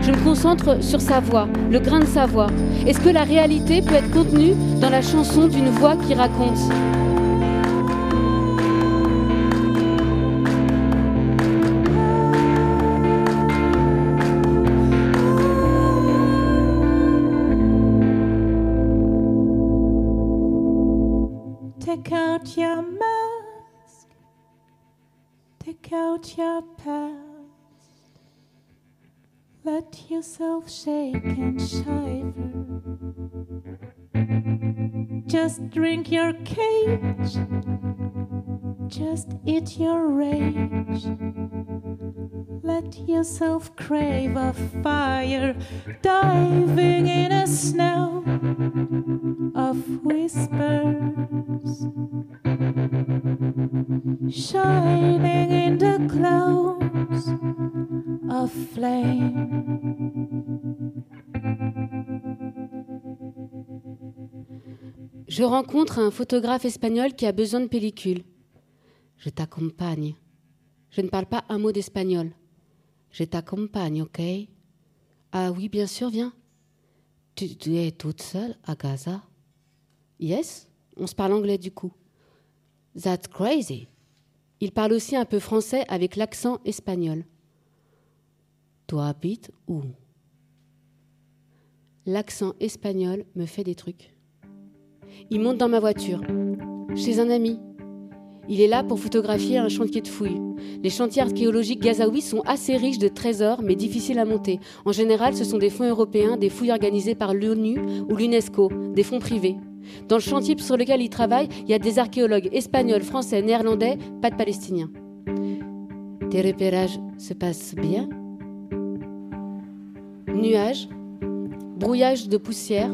Je me concentre sur sa voix, le grain de sa voix. Est-ce que la réalité peut être contenue dans la chanson d'une voix qui raconte? Take out your mask. Take out your Let yourself shake and shiver. Just drink your cage. Just eat your rage. Let yourself crave a fire, diving in a snow of whispers, shining in the clouds Je rencontre un photographe espagnol qui a besoin de pellicule. Je t'accompagne. Je ne parle pas un mot d'espagnol. Je t'accompagne, ok? Ah oui, bien sûr, viens. Tu, es toute seule à Gaza? Yes On se parle anglais du coup. That's crazy. Il parle aussi un peu français avec l'accent espagnol. Tu habites où? L'accent espagnol me fait des trucs. Il monte dans ma voiture, chez un ami, il est là pour photographier un chantier de fouilles. Les chantiers archéologiques gazaouis sont assez riches de trésors, mais difficiles à monter. En général, ce sont des fonds européens, des fouilles organisées par l'ONU ou l'UNESCO, des fonds privés. Dans le chantier sur lequel il travaille, il y a des archéologues espagnols, français, néerlandais, pas de palestiniens. Tes repérages se passent bien? Nuages, brouillage de poussière.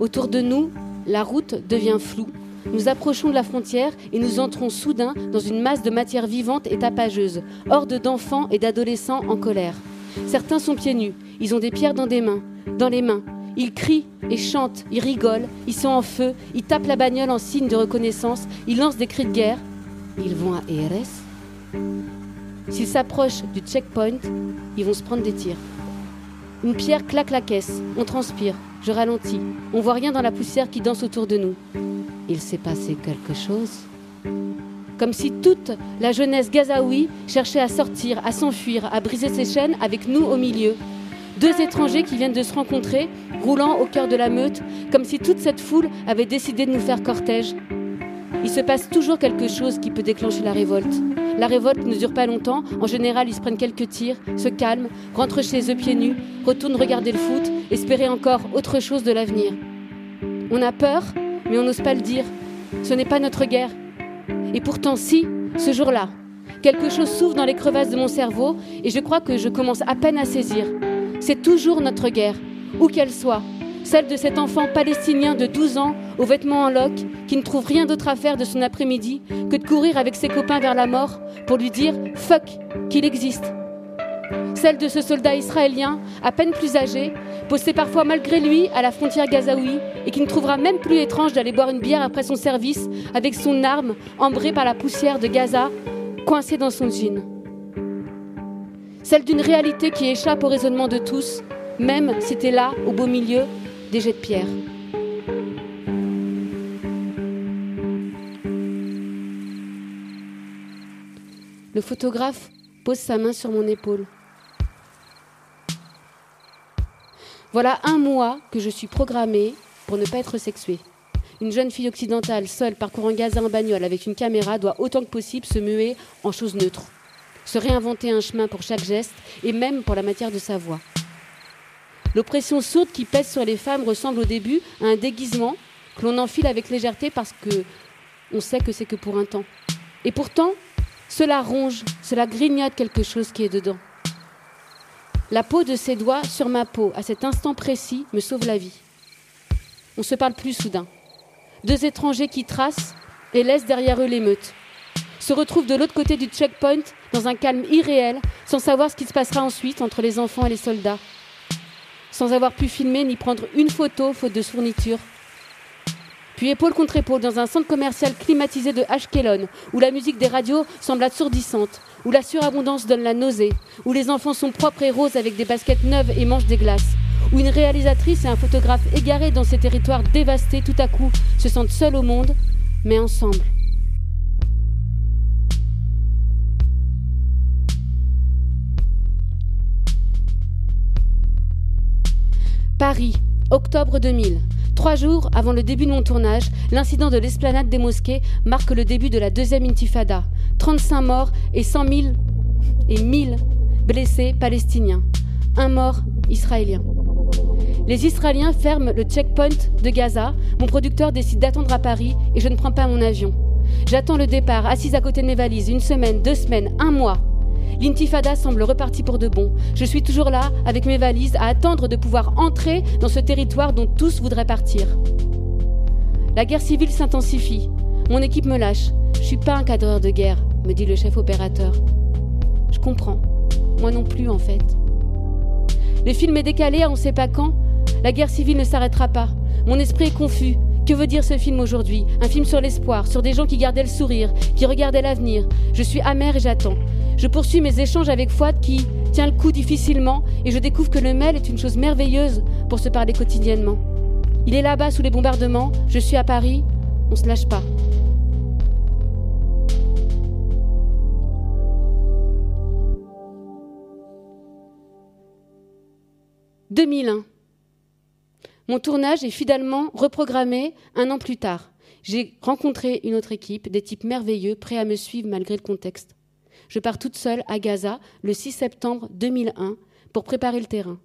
Autour de nous, la route devient floue. Nous approchons de la frontière et nous entrons soudain dans une masse de matière vivante et tapageuse, horde d'enfants et d'adolescents en colère. Certains sont pieds nus, ils ont des pierres dans des mains, dans les mains. Ils crient et chantent, ils rigolent, ils sont en feu, ils tapent la bagnole en signe de reconnaissance, ils lancent des cris de guerre. Ils vont à ERS. S'ils s'approchent du checkpoint, ils vont se prendre des tirs. Une pierre claque la caisse, on transpire, je ralentis, on voit rien dans la poussière qui danse autour de nous. Il s'est passé quelque chose comme si toute la jeunesse gazaoui cherchait à sortir, à s'enfuir, à briser ses chaînes avec nous au milieu. Deux étrangers qui viennent de se rencontrer, roulant au cœur de la meute, comme si toute cette foule avait décidé de nous faire cortège. Il se passe toujours quelque chose qui peut déclencher la révolte. La révolte ne dure pas longtemps. En général, ils se prennent quelques tirs, se calment, rentrent chez eux pieds nus, retournent regarder le foot, espérer encore autre chose de l'avenir. On a peur, mais on n'ose pas le dire. Ce n'est pas notre guerre. Et pourtant, si, ce jour-là, quelque chose s'ouvre dans les crevasses de mon cerveau et je crois que je commence à peine à saisir. C'est toujours notre guerre, où qu'elle soit. Celle de cet enfant palestinien de 12 ans, aux vêtements en loques, qui ne trouve rien d'autre à faire de son après-midi que de courir avec ses copains vers la mort pour lui dire fuck qu'il existe. Celle de ce soldat israélien, à peine plus âgé, posté parfois malgré lui à la frontière gazaoui et qui ne trouvera même plus étrange d'aller boire une bière après son service avec son arme embrée par la poussière de Gaza, coincée dans son jean. Celle d'une réalité qui échappe au raisonnement de tous, même si t'es là, au beau milieu, des jets de pierre. Le photographe pose sa main sur mon épaule. Voilà un mois que je suis programmée pour ne pas être sexuée. Une jeune fille occidentale, seule, parcourant Gaza en bagnole avec une caméra, doit autant que possible se muer en choses neutres, se réinventer un chemin pour chaque geste et même pour la matière de sa voix. L'oppression sourde qui pèse sur les femmes ressemble au début à un déguisement que l'on enfile avec légèreté parce que on sait que c'est que pour un temps. Et pourtant, cela ronge, cela grignote quelque chose qui est dedans. La peau de ses doigts sur ma peau, à cet instant précis, me sauve la vie. On se parle plus soudain. Deux étrangers qui tracent et laissent derrière eux l'émeute. Se retrouvent de l'autre côté du checkpoint, dans un calme irréel, sans savoir ce qui se passera ensuite entre les enfants et les soldats. Sans avoir pu filmer ni prendre une photo, faute de fourniture. Puis épaule contre épaule, dans un centre commercial climatisé de Ashkelon, où la musique des radios semble assourdissante, où la surabondance donne la nausée, où les enfants sont propres et roses avec des baskets neuves et mangent des glaces, où une réalisatrice et un photographe égarés dans ces territoires dévastés tout à coup se sentent seuls au monde, mais ensemble. Paris, octobre 2000. Trois jours avant le début de mon tournage, l'incident de l'esplanade des mosquées marque le début de la deuxième intifada. 35 morts et 100 000 et 1000 blessés palestiniens. Un mort israélien. Les Israéliens ferment le checkpoint de Gaza. Mon producteur décide d'attendre à Paris et je ne prends pas mon avion. J'attends le départ, assise à côté de mes valises, une semaine, deux semaines, un mois. L'intifada semble repartie pour de bon. Je suis toujours là, avec mes valises, à attendre de pouvoir entrer dans ce territoire dont tous voudraient partir. La guerre civile s'intensifie. Mon équipe me lâche. Je suis pas un cadreur de guerre, me dit le chef opérateur. Je comprends. Moi non plus, en fait. Le film est décalé on ne sait pas quand. La guerre civile ne s'arrêtera pas. Mon esprit est confus. Que veut dire ce film aujourd'hui? Un film sur l'espoir, sur des gens qui gardaient le sourire, qui regardaient l'avenir. Je suis amère et j'attends. Je poursuis mes échanges avec Fouad qui tient le coup difficilement et je découvre que le mail est une chose merveilleuse pour se parler quotidiennement. Il est là-bas sous les bombardements, je suis à Paris, on se lâche pas. « 2001. Mon tournage est fidèlement reprogrammé un an plus tard. J'ai rencontré une autre équipe, des types merveilleux, prêts à me suivre malgré le contexte. Je pars toute seule à Gaza le 6 septembre 2001 pour préparer le terrain.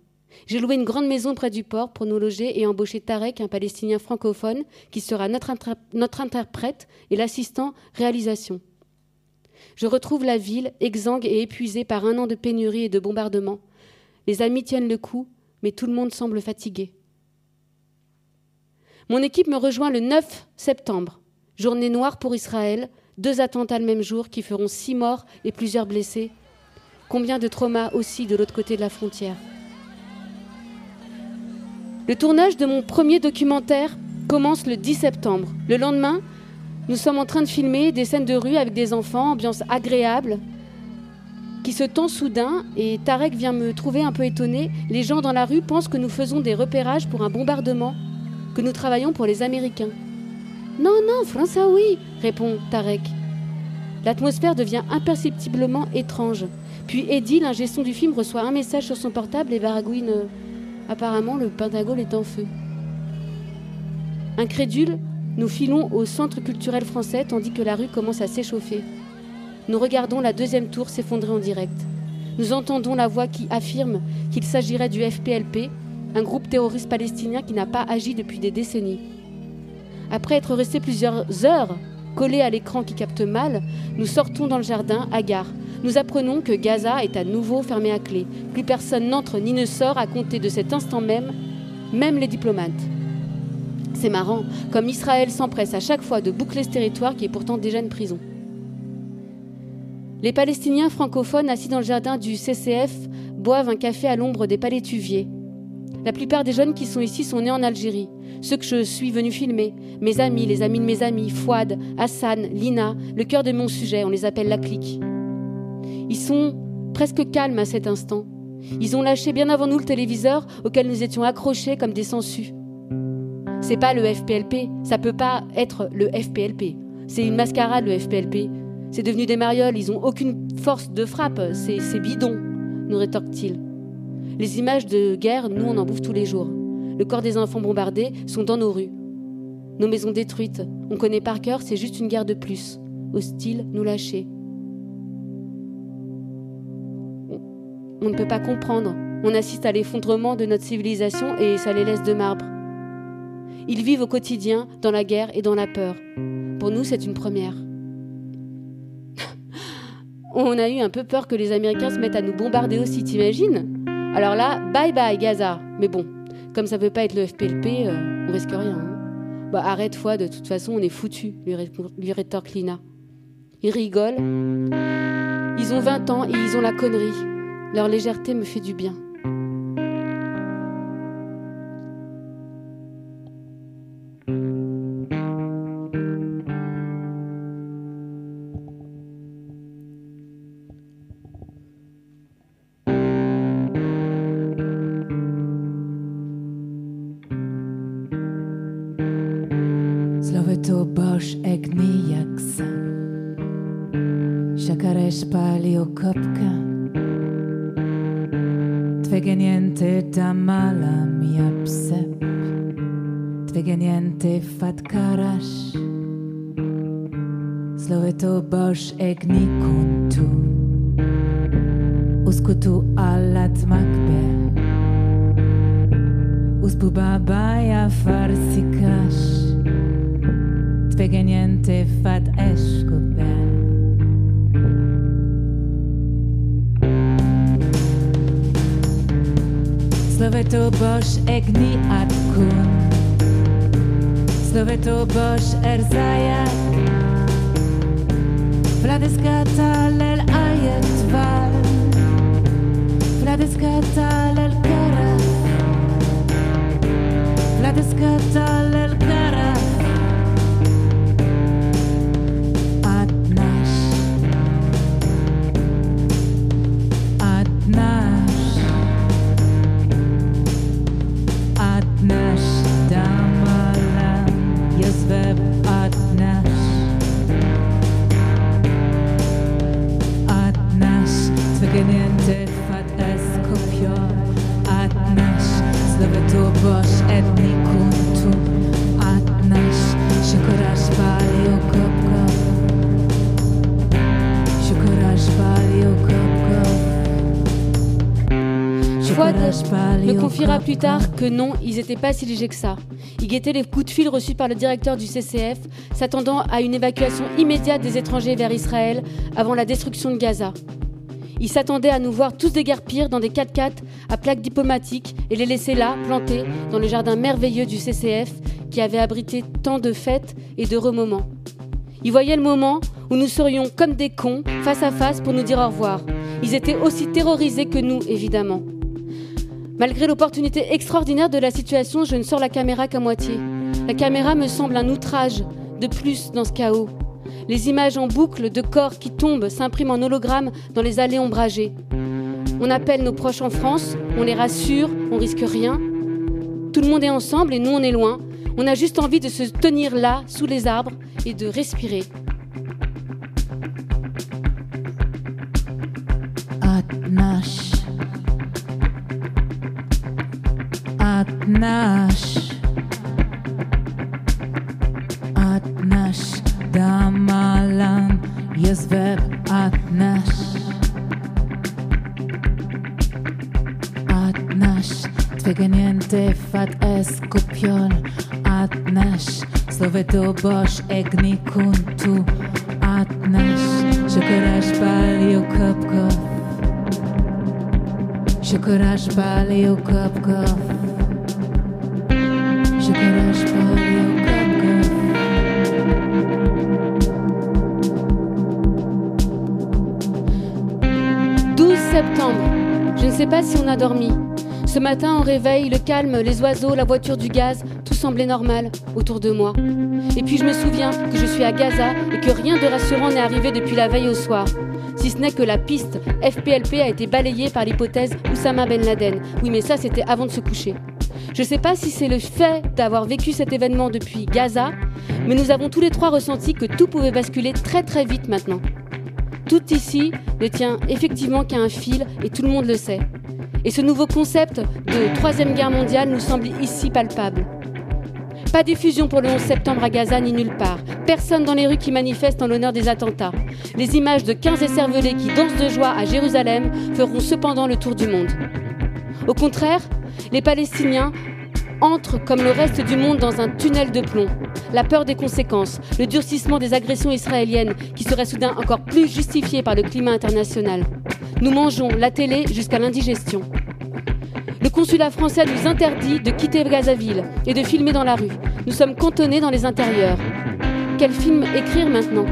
J'ai loué une grande maison près du port pour nous loger et embaucher Tarek, un Palestinien francophone, qui sera notre, notre interprète et l'assistant réalisation. Je retrouve la ville, exsangue et épuisée par un an de pénurie et de bombardements. Les amis tiennent le coup, mais tout le monde semble fatigué. Mon équipe me rejoint le 9 septembre, journée noire pour Israël, deux attentats le même jour qui feront six morts et plusieurs blessés. Combien de traumas aussi de l'autre côté de la frontière Le tournage de mon premier documentaire commence le 10 septembre. Le lendemain, nous sommes en train de filmer des scènes de rue avec des enfants, ambiance agréable, qui se tend soudain et Tarek vient me trouver un peu étonné. Les gens dans la rue pensent que nous faisons des repérages pour un bombardement, que nous travaillons pour les Américains. Non, non, François, oui, répond Tarek. L'atmosphère devient imperceptiblement étrange. Puis Eddie, l'ingestion du film, reçoit un message sur son portable et baragouine Apparemment, le Pentagone est en feu. Incrédule, nous filons au centre culturel français tandis que la rue commence à s'échauffer. Nous regardons la deuxième tour s'effondrer en direct. Nous entendons la voix qui affirme qu'il s'agirait du FPLP, un groupe terroriste palestinien qui n'a pas agi depuis des décennies. Après être restés plusieurs heures collés à l'écran qui capte mal, nous sortons dans le jardin, gare. Nous apprenons que Gaza est à nouveau fermé à clé. Plus personne n'entre ni ne sort à compter de cet instant même, même les diplomates. C'est marrant, comme Israël s'empresse à chaque fois de boucler ce territoire qui est pourtant déjà une prison. Les Palestiniens francophones assis dans le jardin du CCF boivent un café à l'ombre des palétuviers. La plupart des jeunes qui sont ici sont nés en Algérie, ceux que je suis venu filmer, mes amis, les amis de mes amis, Fouad, Hassan, Lina, le cœur de mon sujet, on les appelle la clique. Ils sont presque calmes à cet instant. Ils ont lâché bien avant nous le téléviseur auquel nous étions accrochés comme des sangsues. C'est pas le FPLP, ça peut pas être le FPLP. C'est une mascarade le FPLP. C'est devenu des marioles, ils ont aucune force de frappe, c'est bidon, nous rétorque-t-il. Les images de guerre, nous on en bouffe tous les jours. Le corps des enfants bombardés sont dans nos rues. Nos maisons détruites, on connaît par cœur, c'est juste une guerre de plus. Hostile, nous lâcher. On ne peut pas comprendre. On assiste à l'effondrement de notre civilisation et ça les laisse de marbre. Ils vivent au quotidien dans la guerre et dans la peur. Pour nous, c'est une première. On a eu un peu peur que les Américains se mettent à nous bombarder aussi, t'imagines? Alors là, bye bye Gaza. Mais bon, comme ça peut pas être le FPLP, euh, on risque rien. Hein. Bah arrête, foi, de toute façon, on est foutu, lui rétorque Lina. Ils rigolent. Ils ont 20 ans et ils ont la connerie. Leur légèreté me fait du bien. Me confiera plus tard que non, ils n'étaient pas si légers que ça. Ils guettaient les coups de fil reçus par le directeur du CCF, s'attendant à une évacuation immédiate des étrangers vers Israël avant la destruction de Gaza. Ils s'attendaient à nous voir tous déguerpir dans des 4x4 à plaques diplomatiques et les laisser là, plantés, dans le jardin merveilleux du CCF qui avait abrité tant de fêtes et de remoments. Ils voyaient le moment où nous serions comme des cons, face à face, pour nous dire au revoir. Ils étaient aussi terrorisés que nous, évidemment. Malgré l'opportunité extraordinaire de la situation, je ne sors la caméra qu'à moitié. La caméra me semble un outrage de plus dans ce chaos. Les images en boucle de corps qui tombent s'impriment en hologramme dans les allées ombragées. On appelle nos proches en France, on les rassure, on risque rien. Tout le monde est ensemble et nous on est loin. On a juste envie de se tenir là, sous les arbres, et de respirer. nasz Atnasz Damalan jest web Atnasz Atnasz Twegeniente fat eskupion. Atnasz Słowy to bosz egni kuntu Atnasz Szekorasz palił kopko. Szekorasz palił kopko. Septembre. Je ne sais pas si on a dormi. Ce matin, au réveil, le calme, les oiseaux, la voiture du gaz, tout semblait normal autour de moi. Et puis je me souviens que je suis à Gaza et que rien de rassurant n'est arrivé depuis la veille au soir. Si ce n'est que la piste FPLP a été balayée par l'hypothèse Oussama Ben Laden. Oui, mais ça, c'était avant de se coucher. Je ne sais pas si c'est le fait d'avoir vécu cet événement depuis Gaza, mais nous avons tous les trois ressenti que tout pouvait basculer très très vite maintenant. Tout ici ne tient effectivement qu'à un fil et tout le monde le sait. Et ce nouveau concept de Troisième Guerre mondiale nous semble ici palpable. Pas d'effusion pour le 11 septembre à Gaza ni nulle part. Personne dans les rues qui manifeste en l'honneur des attentats. Les images de 15 écervelés qui dansent de joie à Jérusalem feront cependant le tour du monde. Au contraire, les Palestiniens entrent comme le reste du monde dans un tunnel de plomb. La peur des conséquences, le durcissement des agressions israéliennes qui seraient soudain encore plus justifiées par le climat international. Nous mangeons la télé jusqu'à l'indigestion. Le consulat français nous interdit de quitter Gazaville et de filmer dans la rue. Nous sommes cantonnés dans les intérieurs. Quel film écrire maintenant?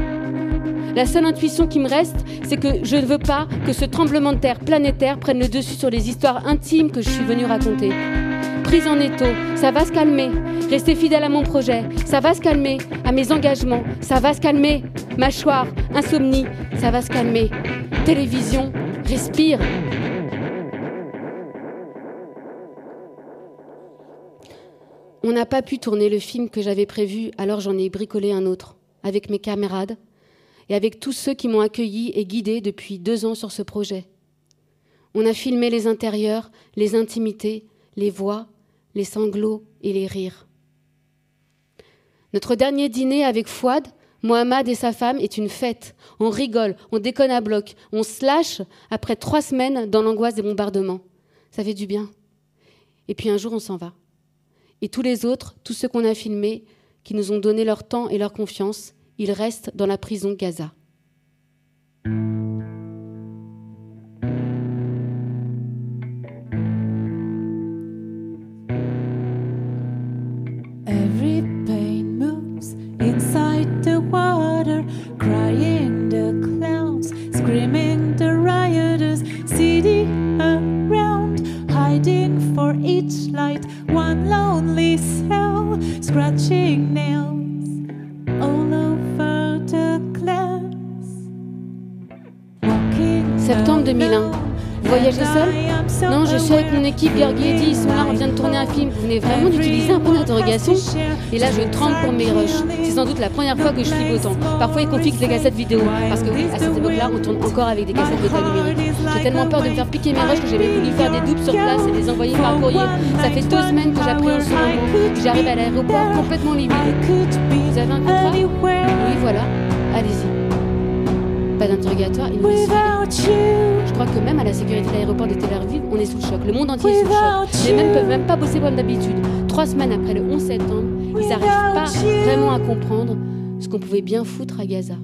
La seule intuition qui me reste, c'est que je ne veux pas que ce tremblement de terre planétaire prenne le dessus sur les histoires intimes que je suis venue raconter. Prise en étau, ça va se calmer. Rester fidèle à mon projet, ça va se calmer. À mes engagements, ça va se calmer. Mâchoire, insomnie, ça va se calmer. Télévision, respire. On n'a pas pu tourner le film que j'avais prévu, alors j'en ai bricolé un autre, avec mes camarades et avec tous ceux qui m'ont accueilli et guidé depuis deux ans sur ce projet. On a filmé les intérieurs, les intimités, les voix, les sanglots et les rires. Notre dernier dîner avec Fouad, Mohamed et sa femme est une fête. On rigole, on déconne à bloc, on se lâche après trois semaines dans l'angoisse des bombardements. Ça fait du bien. Et puis un jour, on s'en va. Et tous les autres, tous ceux qu'on a filmés, qui nous ont donné leur temps et leur confiance, ils restent dans la prison Gaza. Tourner un film. Vous venez vraiment d'utiliser un point d'interrogation Et là, je tremble pour mes rushs. C'est sans doute la première fois que je flippe autant. Parfois, ils confient des cassettes vidéo. Parce que oui, à cette époque-là, on tourne encore avec des cassettes d'état numérique. J'ai tellement peur de me faire piquer mes rushs que même voulu faire des doubles sur place et les envoyer par courrier. Ça fait deux semaines que j'appréhende ce moment. J'arrive à l'aéroport complètement livide. Vous avez un contrat? Oui, voilà. Allez-y. Pas d'interrogatoire, il nous. Je crois que même à la sécurité de l'aéroport de Tel Aviv, on est sous le choc. Le monde entier est sous le choc. Les mêmes peuvent même pas bosser comme d'habitude. Trois semaines après le 11 septembre, ils n'arrivent pas vraiment à comprendre ce qu'on pouvait bien foutre à Gaza.